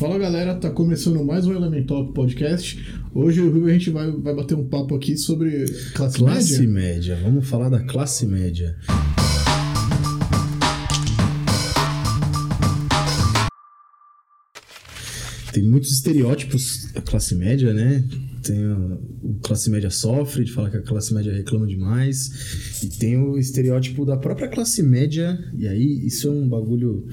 Fala galera, tá começando mais um Elemental Podcast. Hoje a gente vai, vai bater um papo aqui sobre classe, Classe média. média, vamos falar da classe média. Tem muitos estereótipos da classe média, né? Tem o, o classe média sofre, de falar que a classe média reclama demais. E tem o estereótipo da própria classe média, e aí isso é um bagulho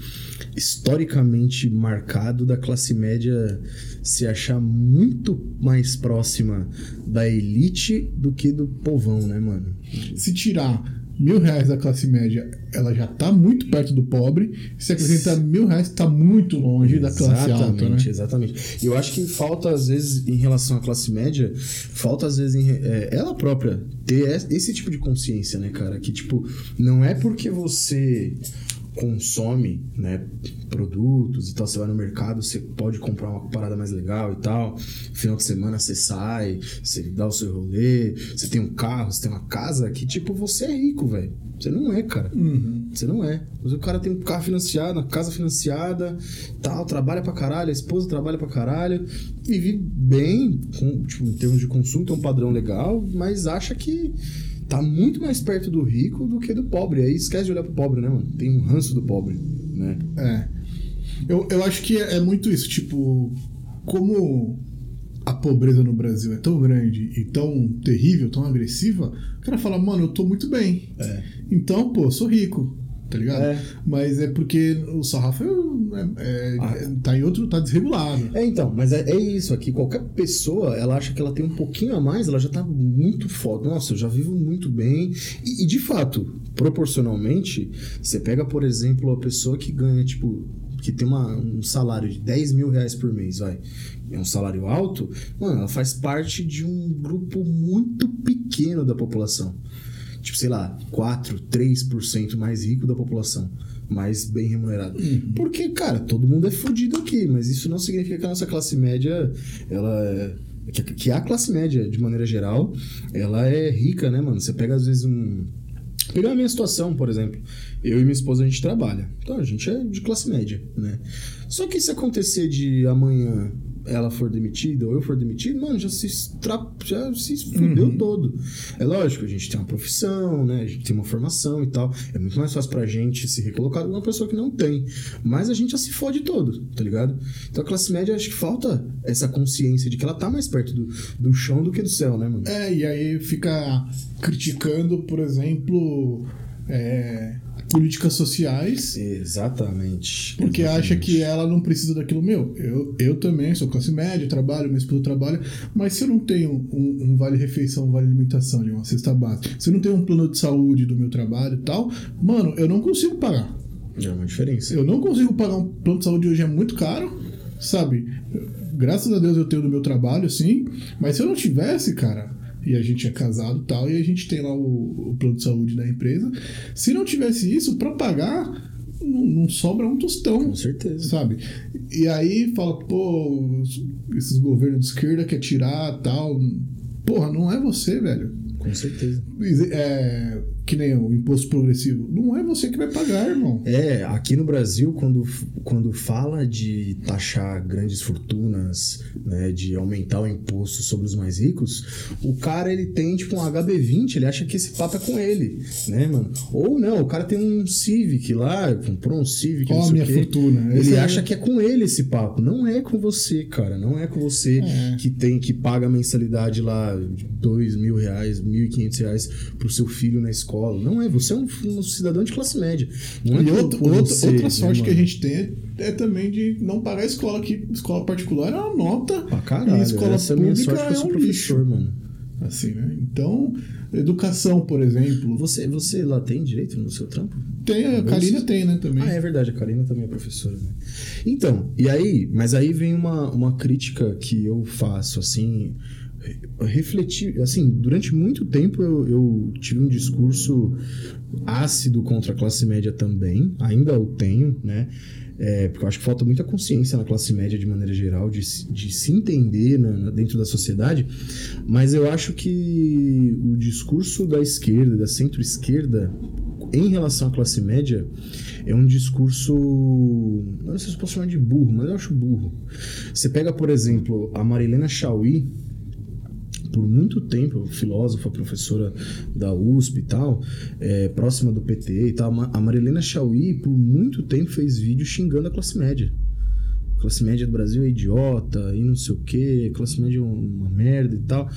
historicamente marcado da classe média se achar muito mais próxima da elite do que do povão, né, mano? Se tirar mil reais da classe média, ela já tá muito perto do pobre. Se acrescentar mil reais, tá muito longe da classe alta, né? Exatamente. Eu acho que falta, às vezes, em relação à classe média, falta, às vezes, em, é, ela própria ter esse tipo de consciência, né, cara? Que, tipo, não é porque você consome, né, produtos e tal, você vai no mercado, você pode comprar uma parada mais legal e tal. Final de semana você sai, você dá o seu rolê, você tem um carro, você tem uma casa que tipo você é rico, velho. Você não é, cara. Uhum. Você não é. Mas o cara tem um carro financiado, uma casa financiada, tal, trabalha pra caralho, a esposa trabalha pra caralho, vive bem, com, tipo, em termos de consumo, tem um padrão legal, mas acha que tá muito mais perto do rico do que do pobre. Aí esquece de olhar pro pobre, né, mano? Tem um ranço do pobre, né? É. Eu, eu acho que é, é muito isso, tipo, como a pobreza no Brasil é tão grande e tão terrível, tão agressiva, o cara fala, mano, eu tô muito bem. É. Então, pô, eu sou rico, tá ligado? É. Mas é porque o sarrafo é, é- Ah. tá em outro, tá desregulado. É, então, mas é, é isso aqui. Qualquer pessoa, ela acha que ela tem um pouquinho a mais, ela já tá muito foda. Nossa, eu já vivo muito bem. E, e, de fato, proporcionalmente, você pega, por exemplo, a pessoa que ganha, tipo, que tem uma- um salário de 10 mil reais por mês, vai. É um salário alto, mano, ela faz parte de um grupo muito pequeno da população. Tipo, sei lá, 4, 3% mais rico da população. Mais bem remunerado. Porque, cara, todo mundo é fudido aqui, mas isso não significa que a nossa classe média, ela é. Que, que a classe média, de maneira geral, ela é rica, né, mano? Você pega, às vezes, um. Pegar a minha situação, por exemplo. Eu e minha esposa, a gente trabalha. Então, a gente é de classe média, né? Só que se acontecer de amanhã ela for demitida ou eu for demitido, mano, já se, estra... já se fudeu todo. É lógico, a gente tem uma profissão, né? A gente tem uma formação e tal. É muito mais fácil pra gente se recolocar do que uma pessoa que não tem. Mas a gente já se fode todo, tá ligado? Então a classe média, acho que falta essa consciência de que ela tá mais perto do, do chão do que do céu, né, mano? É, e aí fica criticando, por exemplo, é, políticas sociais, Exatamente. porque Exatamente. acha que ela não precisa daquilo. Meu, eu, eu também sou classe média, trabalho, minha esposa trabalha, mas se eu não tenho um, um vale-refeição, um vale-alimentação, ali, uma cesta básica, se eu não tenho um plano de saúde do meu trabalho e tal, mano, eu não consigo pagar. É uma diferença. Eu não consigo pagar um plano de saúde hoje, é muito caro, sabe? Graças a Deus eu tenho do meu trabalho, sim, mas se eu não tivesse, cara, e a gente é casado e tal, e a gente tem lá o, o plano de saúde da empresa, se não tivesse isso, pra pagar, não, não sobra um tostão. Com certeza. Sabe? E aí fala, pô, esses governos de esquerda quer tirar tal. Porra, não é você, velho. Com certeza. É, que nem o imposto progressivo. Não é você que vai pagar, irmão. É, aqui no Brasil, quando, quando fala de taxar grandes fortunas, né, de aumentar o imposto sobre os mais ricos, o cara ele tem tipo um HB20, ele acha que esse papo é com ele, né, mano? Ou não, o cara tem um Civic lá, comprou um Civic, Ó não minha fortuna. Ele Esse é- acha que é com ele esse papo. Não é com você, cara. Não é com você É. que tem que paga a mensalidade lá de dois mil reais, mil e quinhentos reais pro seu filho na escola. Não é. Você é um, um cidadão de classe média. Não é E por outra, você, outra né, sorte que a gente tem é, é também de não pagar a escola aqui. Escola particular é uma nota. Pra caralho. e escola Essa é a pública que é sou um professor, lixo. mano. Assim, né? Então, educação, por exemplo. Você, você lá tem direito no seu trampo? Tem, a? Karina tem, né, também. Ah, é verdade, a Karina também é professora, né? Então, e aí, mas aí vem uma, uma crítica que eu faço, assim, refletir, assim, durante muito tempo eu, eu tive um discurso ácido contra a classe média também, ainda o tenho, né? É, porque eu acho que falta muita consciência na classe média de maneira geral, de, de se entender dentro da sociedade, mas eu acho que o discurso da esquerda, da centro-esquerda, em relação à classe média, é um discurso. eu Não sei se eu posso chamar de burro, mas eu acho burro. Você pega, por exemplo, a Marilena Chauí, por muito tempo, filósofa, professora da USP e tal, é, próxima do PT e tal. A Marilena Chauí, por muito tempo, fez vídeo xingando a classe média. Classe média do Brasil é idiota e não sei o que, classe média é uma merda e tal.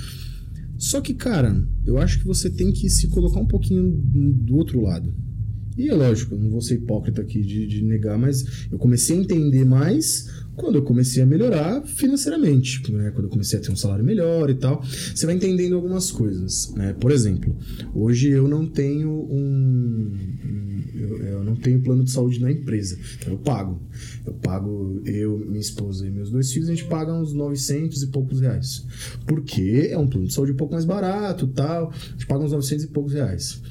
Só que, cara, eu acho que você tem que se colocar um pouquinho do outro lado. E é lógico, eu não vou ser hipócrita aqui de, de negar, mas eu comecei a entender mais quando eu comecei a melhorar financeiramente, né? quando eu comecei a ter um salário melhor e tal, você vai entendendo algumas coisas. Né? Por exemplo, hoje eu não tenho um, eu, eu, não tenho plano de saúde na empresa, então eu pago. Eu pago, eu, minha esposa e meus dois filhos, a gente paga uns 900 e poucos reais. Porque é um plano de saúde um pouco mais barato tal, a gente paga uns 900 e poucos reais.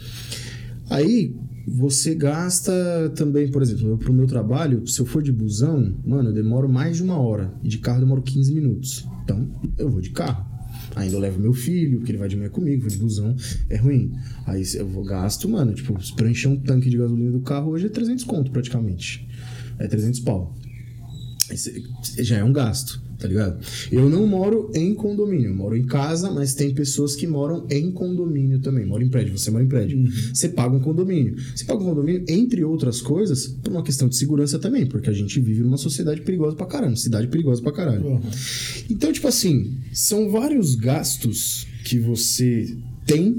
Aí, você gasta também, por exemplo, para o meu trabalho, se eu for de busão, mano, eu demoro mais de uma hora. E de carro eu demoro 15 minutos. Então, eu vou de carro. Ainda eu levo meu filho, que ele vai de manhã comigo, vou de busão, é ruim. Aí eu vou gasto, mano, tipo, pra encher um tanque de gasolina do carro hoje é 300 conto praticamente. É 300 pau. Esse já é um gasto tá ligado? Eu não moro em condomínio, eu moro em casa, mas tem pessoas que moram em condomínio também. Moro em prédio, você mora em prédio. Uhum. Você paga um condomínio. Você paga um condomínio, entre outras coisas, por uma questão de segurança também, porque a gente vive numa sociedade perigosa pra caralho, cidade perigosa pra caralho. Uhum. Então, tipo assim, são vários gastos que você tem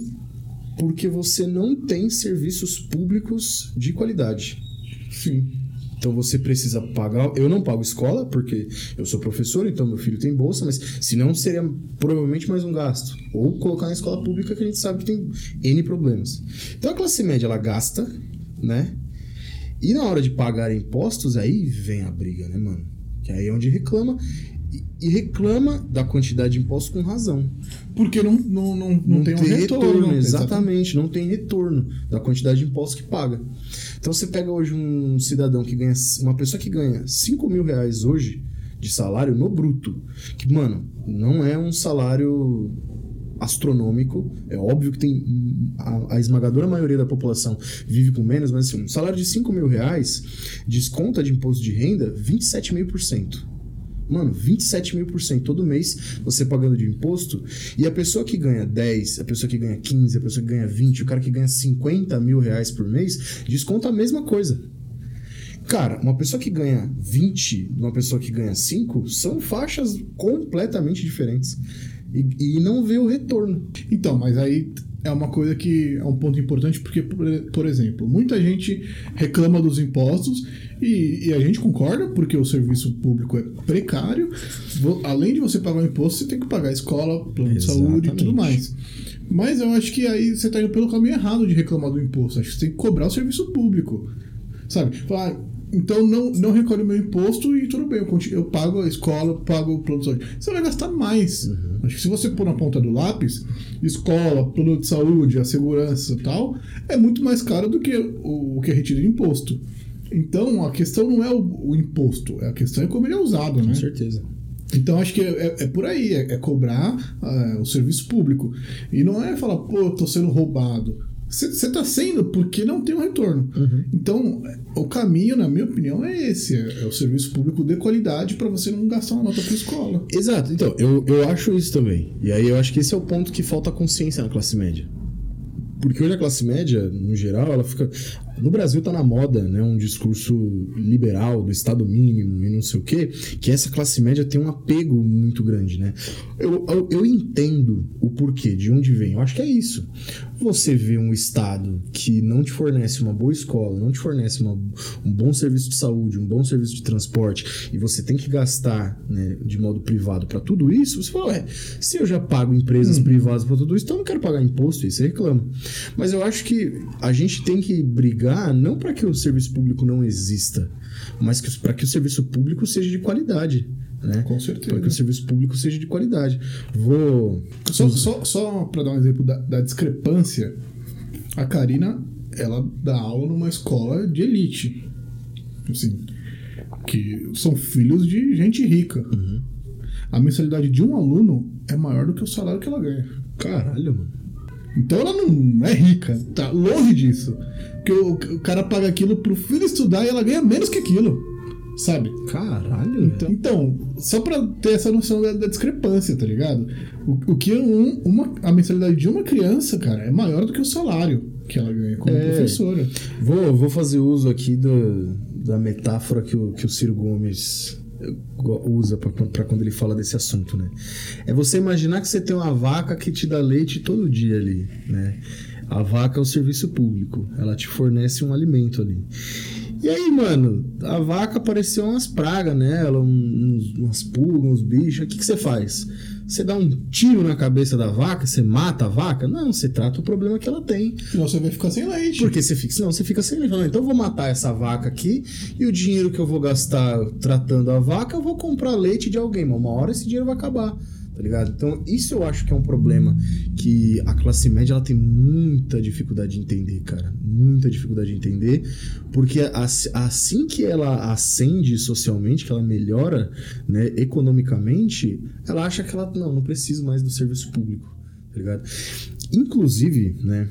porque você não tem serviços públicos de qualidade. Sim. Então você precisa pagar. Eu não pago escola, porque eu sou professor, então meu filho tem bolsa, mas senão seria provavelmente mais um gasto. Ou colocar na escola pública que a gente sabe que tem N problemas. Então a classe média ela gasta, né? E na hora de pagar impostos, aí vem a briga, né, mano? Que aí é onde reclama e reclama da quantidade de impostos com razão. Porque não, não, não, não, não tem, tem um retorno. retorno exatamente, não tem retorno da quantidade de impostos que paga. Então você pega hoje um cidadão que ganha. Uma pessoa que ganha 5 mil reais hoje de salário no bruto. Que, mano, não é um salário astronômico. É óbvio que tem a, a, esmagadora maioria da população vive com menos, mas assim, um salário de 5 mil reais desconta de imposto de renda 27,5%. Mano, 27 mil por cento todo mês você pagando de imposto. E a pessoa que ganha 10, a pessoa que ganha 15, a pessoa que ganha 20, o cara que ganha 50 mil reais por mês, desconta a mesma coisa. Cara, uma pessoa que ganha 20 uma pessoa que ganha 5 são faixas completamente diferentes. E, e não vê o retorno. Então, mas aí é uma coisa que é um ponto importante porque, por exemplo, muita gente reclama dos impostos e, e, a gente concorda porque o serviço público é precário. Além de você pagar o imposto, você tem que pagar a escola, plano de saúde e tudo mais. Mas eu acho que aí você está indo pelo caminho errado de reclamar do imposto. Acho que você tem que cobrar o serviço público. Sabe? Falar, então não, não recolhe o meu imposto e tudo bem, eu, continuo, eu pago a escola, pago o plano de saúde. Você vai gastar mais. Uhum. Acho que se você pôr na ponta do lápis, escola, plano de saúde, a segurança e tal, é muito mais caro do que o, o que é retira de imposto. Então a questão não é o, o, imposto, a questão é como ele é usado, né? Com certeza. Então acho que é, é, é por aí, é, é cobrar uh, o serviço público. E não é falar, pô, eu tô sendo roubado. Você está sendo porque não tem um retorno. Uhum. Então, o caminho, na minha opinião, é esse: é, é o serviço público de qualidade para você não gastar uma nota para escola. Exato. Então, eu, eu acho isso também. E aí eu acho que esse é o ponto que falta consciência na classe média. Porque hoje a classe média, no geral, ela fica. No Brasil tá na moda, né? Um discurso liberal do Estado mínimo e não sei o quê, que essa classe média tem um apego muito grande, né? Eu, eu, eu entendo o porquê, de onde vem. Eu acho que é isso você vê um Estado que não te fornece uma boa escola, não te fornece uma, um bom serviço de saúde, um bom serviço de transporte, e você tem que gastar né, de modo privado para tudo isso, você fala, ué, se eu já pago empresas hum. privadas para tudo isso, então eu não quero pagar imposto, aí você reclama. Mas eu acho que a gente tem que brigar não para que o serviço público não exista, mas para que o serviço público seja de qualidade. Né? Com certeza. Para que o serviço público seja de qualidade. Vou. Só, só, só para dar um exemplo da, da, discrepância, a Karina ela dá aula numa escola de elite. Assim, que são filhos de gente rica. Uhum. A mensalidade de um aluno é maior do que o salário que ela ganha. Caralho, mano. Então ela não é rica, tá longe disso. Porque o, o cara paga aquilo pro filho estudar e ela ganha menos que aquilo. Sabe? Caralho. Então, então, só pra ter essa noção da, da discrepância, tá ligado? O, o que um, uma, a mensalidade de uma criança, cara, é maior do que o salário que ela ganha como É. professora. Vou, vou fazer uso aqui do, da metáfora que o, que o Ciro Gomes go- usa pra quando ele fala desse assunto, né? É você imaginar que você tem uma vaca que te dá leite todo dia ali, né? A vaca é o serviço público, ela te fornece um alimento ali. E aí, mano, a vaca apareceu umas pragas nela, uns, umas pulgas, uns bichos. O que, que você faz? Você dá um tiro na cabeça da vaca? Você mata a vaca? Não, você trata o problema que ela tem. Senão você vai ficar sem leite. Porque você fica, senão você fica sem leite. Então eu vou matar essa vaca aqui e o dinheiro que eu vou gastar tratando a vaca, eu vou comprar leite de alguém. Mas uma hora esse dinheiro vai acabar. Tá ligado? Então, isso eu acho que é um problema que a classe média ela tem muita dificuldade de entender, cara. Muita dificuldade de entender. Porque as- assim que ela ascende socialmente, que ela melhora né, economicamente, ela acha que ela não, não precisa mais do serviço público. Tá ligado? Inclusive, né?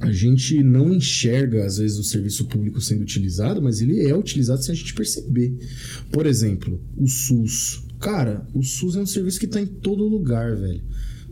a gente não enxerga, às vezes, o serviço público sendo utilizado, mas ele é utilizado sem a gente perceber. Por exemplo, o SUS. Cara, o SUS é um serviço que está em todo lugar, velho.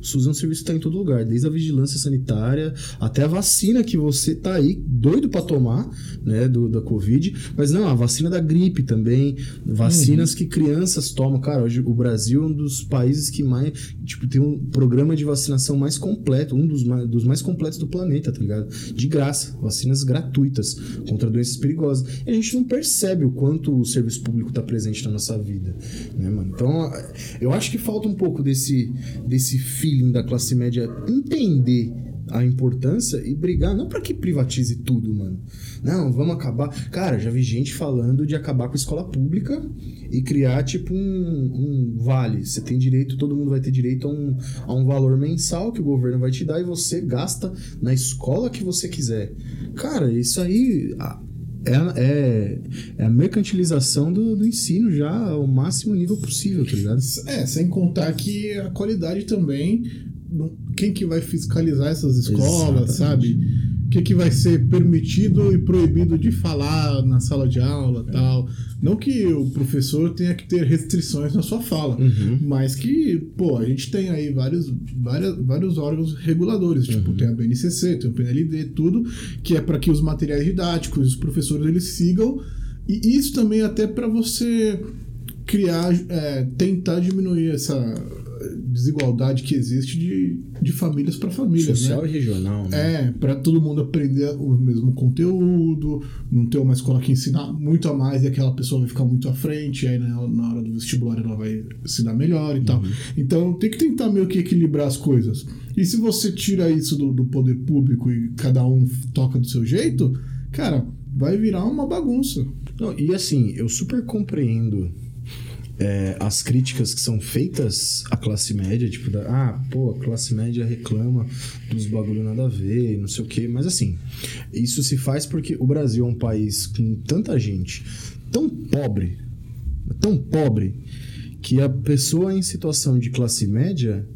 O SUS é um serviço que está em todo lugar, desde a vigilância sanitária até a vacina que você tá aí doido para tomar, né, do, da Covid. Mas não, a vacina da gripe também, vacinas que crianças tomam. Cara, hoje o Brasil é um dos países que mais, tipo, tem um programa de vacinação mais completo, um dos mais, dos mais completos do planeta, tá ligado? De graça, vacinas gratuitas contra doenças perigosas. E a gente não percebe o quanto o serviço público está presente na nossa vida, né, mano? Então, eu acho que falta um pouco desse, desse feeling da classe média entender a importância e brigar, não para que privatize tudo, mano. Não, vamos acabar. Cara, já vi gente falando de acabar com a escola pública e criar tipo um, um vale. Você tem direito, todo mundo vai ter direito a um, a um valor mensal que o governo vai te dar e você gasta na escola que você quiser. Cara, isso aí. É, é, é a mercantilização do, do ensino já ao máximo nível possível, tá ligado? É, sem contar que a qualidade também. Quem que vai fiscalizar essas escolas, Exatamente. sabe? O que, que vai ser permitido e proibido de falar na sala de aula tal. Não que o professor tenha que ter restrições na sua fala, Uhum. mas que, pô, a gente tem aí vários, várias, vários órgãos reguladores, tipo, Uhum. tem a BNCC, tem o PNLD, tudo, que é para que os materiais didáticos, os professores, eles sigam. E isso também é até para você criar, é, tentar diminuir essa desigualdade que existe de, de famílias para famílias, Social né? e regional, né? É, para todo mundo aprender o mesmo conteúdo, não ter uma escola que ensina muito a mais e aquela pessoa vai ficar muito à frente, e aí na, na hora do vestibular ela vai se dar melhor e tal. Então tem que tentar meio que equilibrar as coisas. E se você tira isso do, do poder público e cada um toca do seu jeito, cara, vai virar uma bagunça. Não, e assim, eu super compreendo é, as críticas que são feitas à classe média, tipo, da, ah, pô, a classe média reclama dos bagulho nada a ver, não sei o quê, mas assim, isso se faz porque o Brasil é um país com tanta gente tão pobre, tão pobre, que a pessoa em situação de classe média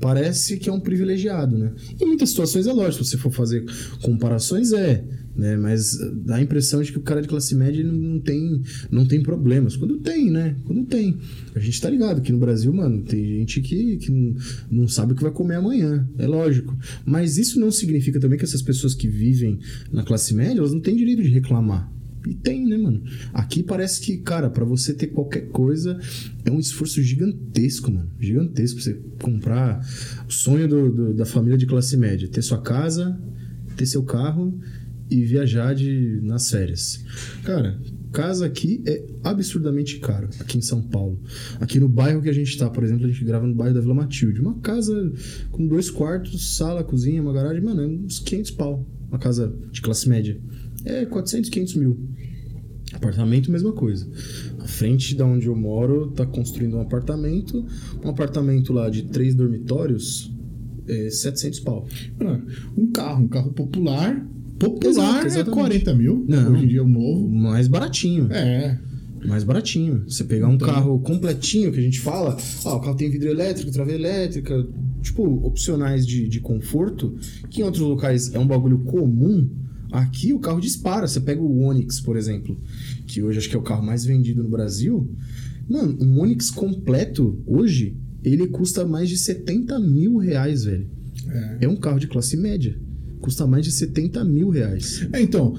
parece que é um privilegiado, né? Em muitas situações é lógico, se você for fazer comparações, é, né? Mas dá a impressão de que o cara de classe média não tem, não tem problemas. Quando tem, né? Quando tem. A gente tá ligado que no Brasil, mano, tem gente que, que não- sabe o que vai comer amanhã. É lógico. Mas isso não significa também que essas pessoas que vivem na classe média, elas não têm direito de reclamar. E tem, né, mano? Aqui parece que, cara, pra você ter qualquer coisa é um esforço gigantesco, mano. Gigantesco. Você comprar o sonho do- do- da família de classe média: ter sua casa, ter seu carro e viajar de, nas férias. Cara, casa aqui é absurdamente caro, aqui em São Paulo. Aqui no bairro que a gente tá, por exemplo, a gente grava no bairro da Vila Matilde. Uma casa com dois quartos, sala, cozinha, uma garagem, mano, é uns 500 pau. Uma casa de classe média. É 400, 500 mil. Apartamento, mesma coisa. À frente da onde eu moro, tá construindo um apartamento. Um apartamento lá de três dormitórios, é 700 pau. Um carro, um carro popular. Popular Exato, é exatamente. 40 mil. Não. Hoje em dia é o novo. Mais baratinho. É. Mais baratinho. Você pegar um Então. carro completinho, que a gente fala, ah, o carro tem vidro elétrico, trava elétrica, tipo, opcionais de, de conforto, que em outros locais é um bagulho comum, aqui o carro dispara. Você pega o Onix, por exemplo, que hoje acho que é o carro mais vendido no Brasil. Mano, um Onix completo, hoje, ele custa mais de 70 mil reais, velho. É. É um carro de classe média. Custa mais de 70 mil reais. É, então,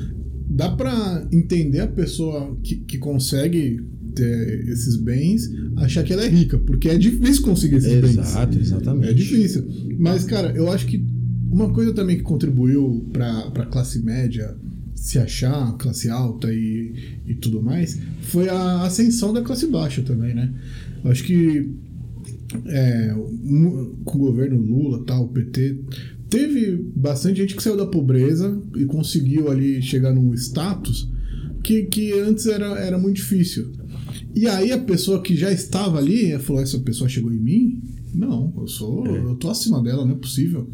dá pra entender a pessoa que, que consegue ter esses bens achar que ela é rica, porque é difícil conseguir esses bens. exatamente. É difícil. Mas, cara, eu acho que uma coisa também que contribuiu pra, pra classe média se achar classe alta e, e tudo mais foi a ascensão da classe baixa também, né? Eu acho que é, com o governo Lula, tal, o PT, teve bastante gente que saiu da pobreza e conseguiu ali chegar num status que, que antes era, era muito difícil. E aí a pessoa que já estava ali falou: essa pessoa chegou em mim? Não, eu sou, eu tô acima dela, não é possível.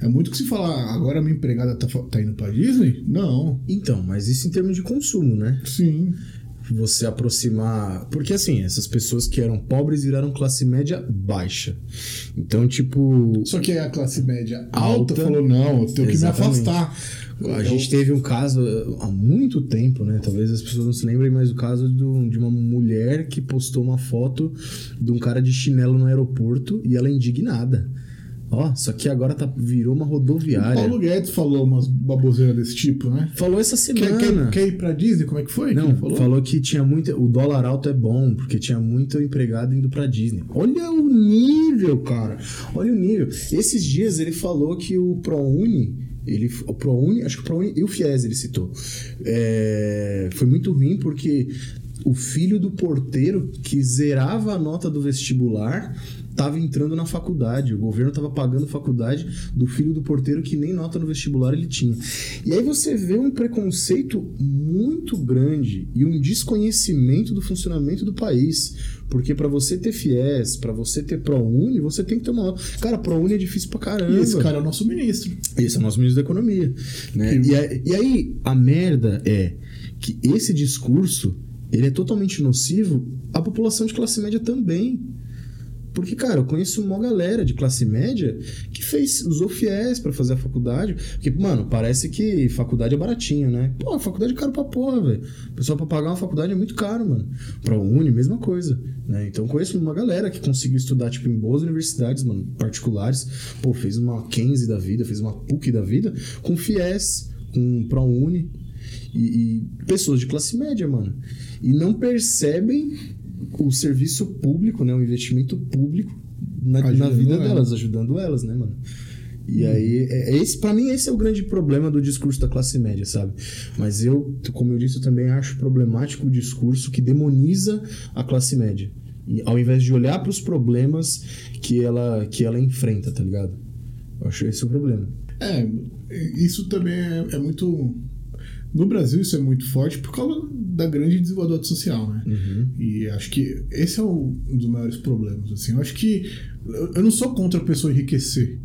É muito que se falar, agora minha empregada tá, tá indo pra Disney? Não. Então, mas isso em termos de consumo, né? Sim. Você aproximar. Porque assim, essas pessoas que eram pobres viraram classe média baixa. Então, tipo. Só que a classe média alta, Alta. falou: não, eu tenho que me Exatamente. afastar. A Eu- gente teve um caso uh, há muito tempo, né? Talvez as pessoas não se lembrem, mas o caso do- de uma mulher que postou uma foto de um cara de chinelo no aeroporto e ela é indignada. Ó, só que agora tá, virou uma O rodoviária. Paulo Guedes falou umas baboseiras desse tipo, né? Falou essa Quer, semana. quer, quer ir pra Disney? Como é que foi? que Não, ele falou? falou? que tinha muito. O dólar alto é bom, porque tinha muito empregado indo pra Disney. Olha o nível, cara. Olha o nível. Esses dias ele falou que o ProUni. Ele, o ProUni, acho que o ProUni e o FIES ele citou. É, foi muito ruim porque o filho do porteiro que zerava a nota do vestibular estava entrando na faculdade. O governo estava pagando a faculdade do filho do porteiro que nem nota no vestibular ele tinha. E aí você vê um preconceito muito grande e um desconhecimento do funcionamento do país. Porque para você ter FIES, para você ter ProUni, você tem que ter uma. Cara, ProUni é difícil pra caramba. E esse cara é o nosso ministro. Esse é o nosso ministro da Economia. Né? E, aí, e aí, a merda é que esse discurso ele é totalmente nocivo à população de classe média também. Porque, cara, eu conheço uma galera de classe média que fez, usou FIES pra fazer a faculdade. Porque, mano, parece que faculdade é baratinho, né? Pô, faculdade é caro pra porra, velho. Pessoal pra pagar uma faculdade é muito caro, mano. Pra Uni, mesma coisa. Né? Então, conheço uma galera que conseguiu estudar, tipo, em boas universidades, mano, particulares. Pô, fez uma Mackenzie da vida, fez uma PUC da vida, com FIES, com ProUni. E, e pessoas de classe média, mano. E não percebem o serviço público, né? O investimento público na, na vida elas. delas, ajudando elas, né, mano? E aí, é, é esse, para mim, esse é o grande problema do discurso da classe média, sabe? Mas eu, como eu disse, eu também acho problemático o discurso que demoniza a classe média. E, ao invés de olhar para os problemas que ela, que ela enfrenta, tá ligado? Eu acho esse o problema. É, isso também é, é muito. No Brasil, isso é muito forte por causa da grande desigualdade social, né? E acho que esse é um dos maiores problemas. Assim. Eu acho que. Eu não sou contra a pessoa enriquecer.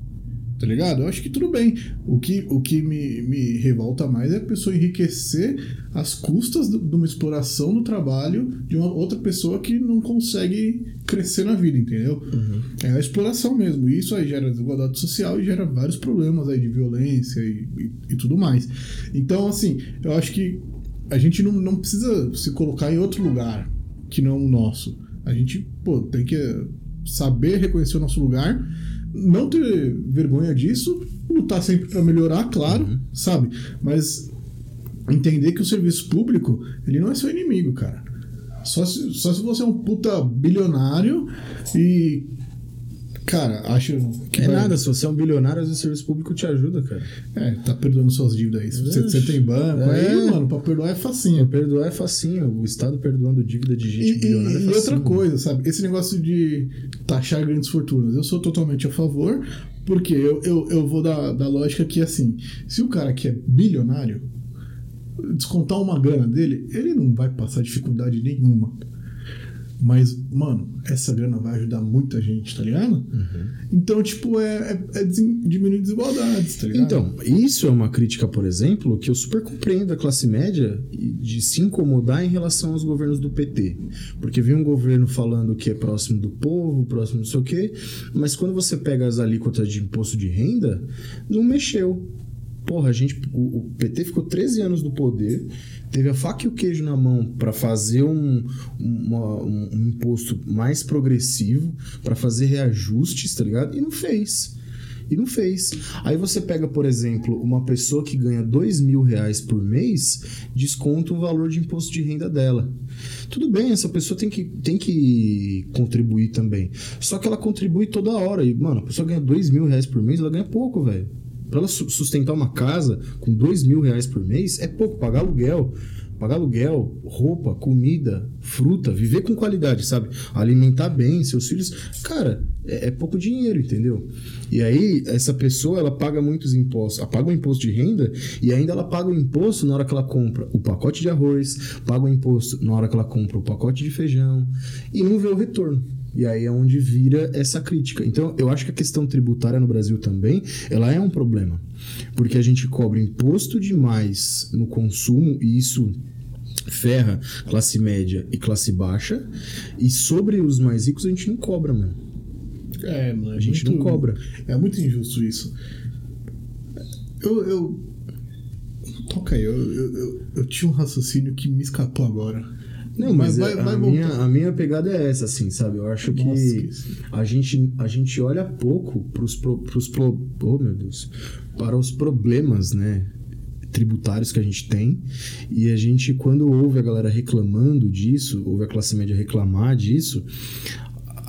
Tá ligado? Eu acho que tudo bem. O que, o que me, me revolta mais é a pessoa enriquecer às custas de uma exploração do trabalho de uma outra pessoa que não consegue crescer na vida, entendeu? É a exploração mesmo. E isso aí gera desigualdade social e gera vários problemas aí de violência e, e, e tudo mais. Então, assim, eu acho que a gente não, não precisa se colocar em outro lugar que não o nosso. A gente, pô, tem que saber reconhecer o nosso lugar, não ter vergonha disso, lutar sempre para melhorar, claro, sabe? Mas entender que o serviço público, ele não é seu inimigo, cara. Só se, só se você é um puta bilionário e. Cara, acho que. É vai- nada, se você é um bilionário, às vezes o serviço público te ajuda, cara. É, tá perdoando suas dívidas aí. Se você, você tem banco, É. aí, mano, pra perdoar é facinho. Perdoar é facinho, o Estado perdoando dívida de gente E, bilionária é e- e facinho. outra coisa, sabe? Esse negócio de taxar grandes fortunas, eu sou totalmente a favor, porque eu, eu, eu vou da, da lógica que, assim, se o cara que é bilionário descontar uma grana dele, ele não vai passar dificuldade nenhuma. Mas, mano, essa grana vai ajudar muita gente, tá ligado? Uhum. Então, tipo, é, é, é diminuir desigualdades, tá ligado? Então, isso é uma crítica, por exemplo, que eu super compreendo a classe média de se incomodar em relação aos governos do PT. Porque vem um governo falando que é próximo do povo, próximo não sei o quê, mas quando você pega as alíquotas de imposto de renda, não mexeu. Porra, a gente, o, o PT ficou 13 anos no poder, teve a faca e o queijo na mão para fazer um, uma- um- imposto mais progressivo, para fazer reajustes, tá ligado? E não fez. E não fez. Aí você pega, por exemplo, uma pessoa que ganha dois mil reais por mês, desconta o valor de imposto de renda dela. Tudo bem, essa pessoa tem que, tem que contribuir também. Só que ela contribui toda hora. E, mano, a pessoa ganha dois mil reais por mês, ela ganha pouco, velho. Pra ela su- sustentar uma casa com dois mil reais por mês, é pouco. Pagar aluguel. Pagar aluguel, roupa, comida, fruta, viver com qualidade, sabe? Alimentar bem seus filhos. Cara, é, é pouco dinheiro, entendeu? E aí, essa pessoa, ela paga muitos impostos. Ela paga o imposto de renda e ainda ela paga o imposto na hora que ela compra o pacote de arroz, paga o imposto na hora que ela compra o pacote de feijão e não vê o retorno. E aí é onde vira essa crítica. Então, eu acho que a questão tributária no Brasil também, ela é um problema. Porque a gente cobra imposto demais no consumo e isso ferra classe média e classe baixa. E sobre os mais ricos a gente não cobra, mano. É, mano, é A gente muito- não cobra. É muito injusto isso. Eu. eu... Toca aí, eu, eu, eu, eu tinha um raciocínio que me escapou agora. Não, mas, vai, é- vai a, voltar. minha, a minha pegada é essa, assim, sabe? Eu acho que Nossa, que isso. a gente, a gente olha pouco pros, pro, pros pro, oh, meu Deus, para os problemas, né? tributários que a gente tem e a gente quando ouve a galera reclamando disso ouve a classe média reclamar disso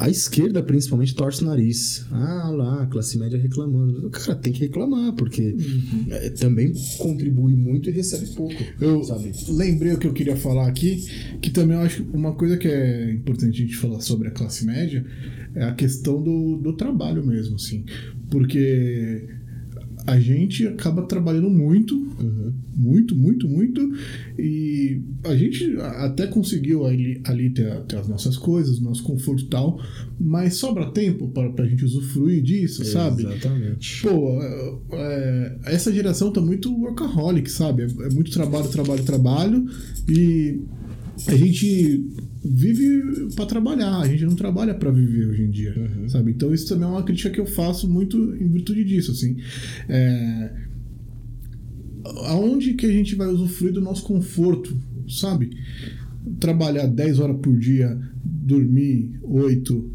a esquerda principalmente torce o nariz. Ah lá a classe média reclamando. Cara tem que reclamar porque é, também contribui muito e recebe pouco Eu sabe? lembrei o que eu queria falar aqui, que também eu acho que uma coisa que é importante a gente falar sobre a classe média é a questão do, do trabalho mesmo, assim. Porque a gente acaba trabalhando muito, Uhum. muito, muito, muito, e a gente até conseguiu ali, ali ter, ter as nossas coisas, nosso conforto e tal, mas sobra tempo para a gente usufruir disso, sabe? exatamente Pô, é, é, essa geração tá muito workaholic, sabe? É, é muito trabalho, trabalho, trabalho. E a gente vive pra trabalhar, a gente não trabalha pra viver hoje em dia, sabe? Então isso também é uma crítica que eu faço muito em virtude disso, assim. É, aonde que a gente vai usufruir do nosso conforto, sabe? Trabalhar 10 horas por dia, dormir 8,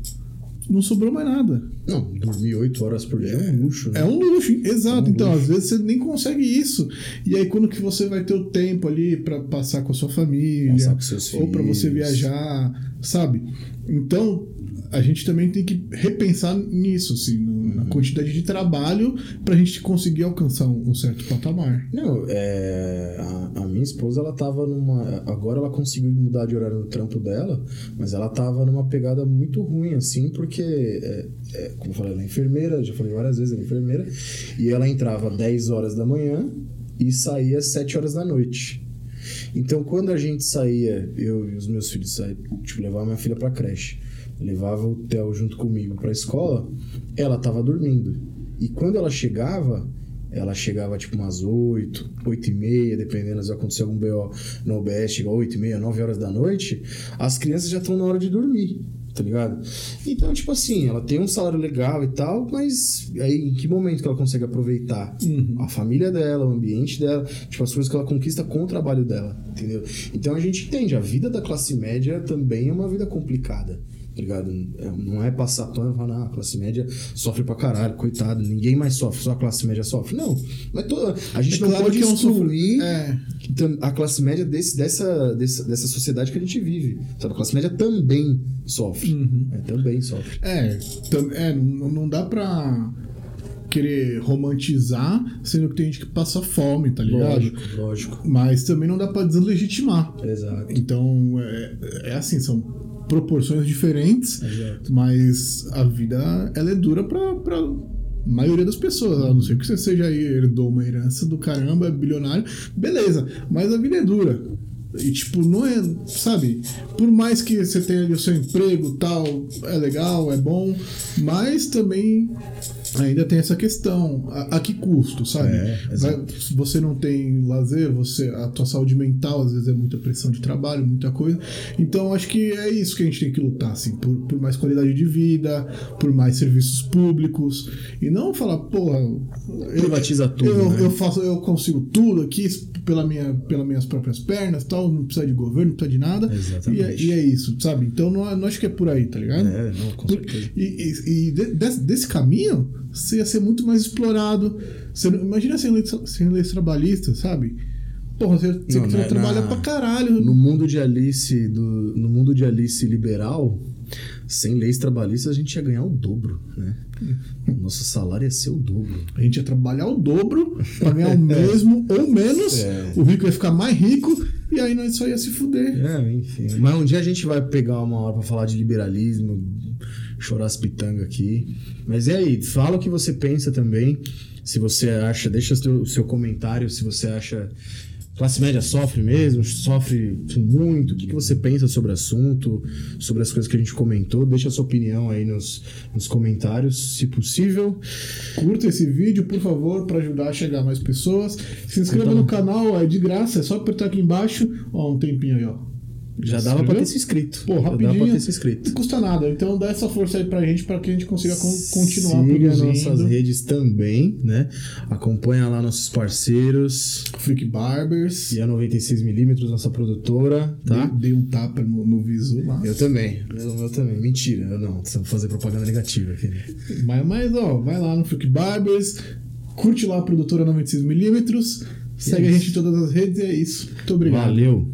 não sobrou mais nada. Não, dormir 8 horas por dia é um luxo, né? É um luxo, exato. É um então, luxo. às vezes você nem consegue isso. E aí, quando que você vai ter o tempo ali pra passar com a sua família, ou pra você viajar, sabe? Então, a gente também tem que repensar nisso, assim, no- Uhum. na quantidade de trabalho pra gente conseguir alcançar um, um certo patamar. Não, é, a, a minha esposa, ela tava numa. Agora ela conseguiu mudar de horário no trampo dela, mas ela tava numa pegada muito ruim, assim, porque, é, é, como eu falei, ela é enfermeira, já falei várias vezes, ela é enfermeira, e ela entrava 10 horas da manhã e saía 7 horas da noite. Então, quando a gente saía, eu e os meus filhos saíam, tipo, levava minha filha pra creche, levava o Theo junto comigo pra escola, ela tava dormindo. E quando ela chegava, ela chegava tipo umas 8, 8 e meia, dependendo se acontecer algum BO no OBS, chega 8 e meia, 9 horas da noite, as crianças já estão na hora de dormir, tá ligado? Então, tipo assim, ela tem um salário legal e tal, mas aí em que momento que ela consegue aproveitar a família dela, o ambiente dela, tipo as coisas que ela conquista com o trabalho dela, entendeu? Então a gente entende, a vida da classe média também é uma vida complicada. Tá ligado? É, Não é passar pano e falar, ah, a classe média sofre pra caralho, coitado, ninguém mais sofre, só a classe média sofre. Não, mas toda, a gente É não claro pode excluir é. tam- a classe média desse, dessa, dessa, dessa sociedade que a gente vive. Sabe? A classe média também sofre. Uhum. É, também sofre. É, tam- é, não não dá pra querer romantizar, sendo que tem gente que passa fome, tá ligado? Lógico, lógico. Mas também não dá pra deslegitimar. Exato. Então, é, é assim, são proporções diferentes, Exato. mas a vida ela é dura pra, pra maioria das pessoas. A não ser que você seja aí, herdou uma herança do caramba, é bilionário, beleza, mas a vida é dura. E tipo, não é, sabe? Por mais que você tenha ali o seu emprego tal, é legal, é bom, mas também ainda tem essa questão. A, a que custo, sabe? É, você não tem lazer, você, a tua saúde mental às vezes é muita pressão de trabalho, muita coisa. Então acho que é isso que a gente tem que lutar, assim, por, por mais qualidade de vida, por mais serviços públicos. E não falar, porra. eu- Privatiza tudo, Eu, né? eu faço, eu consigo tudo aqui pela minha, pelas minhas próprias pernas tal, não precisa de governo, não precisa de nada. Exatamente. E é, e é isso, sabe? Então não, não acho que é por aí, tá ligado? É, não, com certeza. E, e- e de- desse, desse caminho, você ia ser muito mais explorado. Você imagina sem leis, sem leis trabalhistas, sabe? Porra, você, você, Não, você na- trabalha na- pra caralho. No mundo de Alice, do, no mundo de Alice liberal, sem leis trabalhistas, a gente ia ganhar o dobro, né? Nosso salário ia ser o dobro. A gente ia trabalhar o dobro pra ganhar o mesmo ou menos. É. O rico ia ficar mais rico e aí nós só ia se fuder. É, enfim. Mas um dia a gente vai pegar uma hora pra falar de liberalismo, chorar as pitangas aqui. Mas e aí? Fala o que você pensa também. Se você acha, deixa o seu, seu comentário se você acha. Classe média sofre mesmo, sofre muito. O que, que você pensa sobre o assunto, sobre as coisas que a gente comentou? Deixa a sua opinião aí nos, nos comentários, se possível. Curta esse vídeo, por favor, pra ajudar a chegar a mais pessoas. Se inscreva Então- no canal, é de graça, é só apertar aqui embaixo. Ó, um tempinho aí, ó. Já dava pra inscreveu? ter se inscrito. Pô, Já dava pra rapidinho. ter se inscrito. Não custa nada, então dá essa força aí pra gente pra que a gente consiga con- continuar Siga produzindo. nossas redes também, né? Acompanha lá nossos parceiros. Freak Barbers. E a 96mm, nossa produtora, tá? Dei, dei um tapa no, no visu lá. Eu também. O meu também. Mentira, eu não. Precisamos fazer propaganda negativa aqui. Mas, mas, ó, vai lá no Freak Barbers, curte lá a produtora 96mm, segue a gente em todas as redes e é isso. Muito obrigado. Valeu.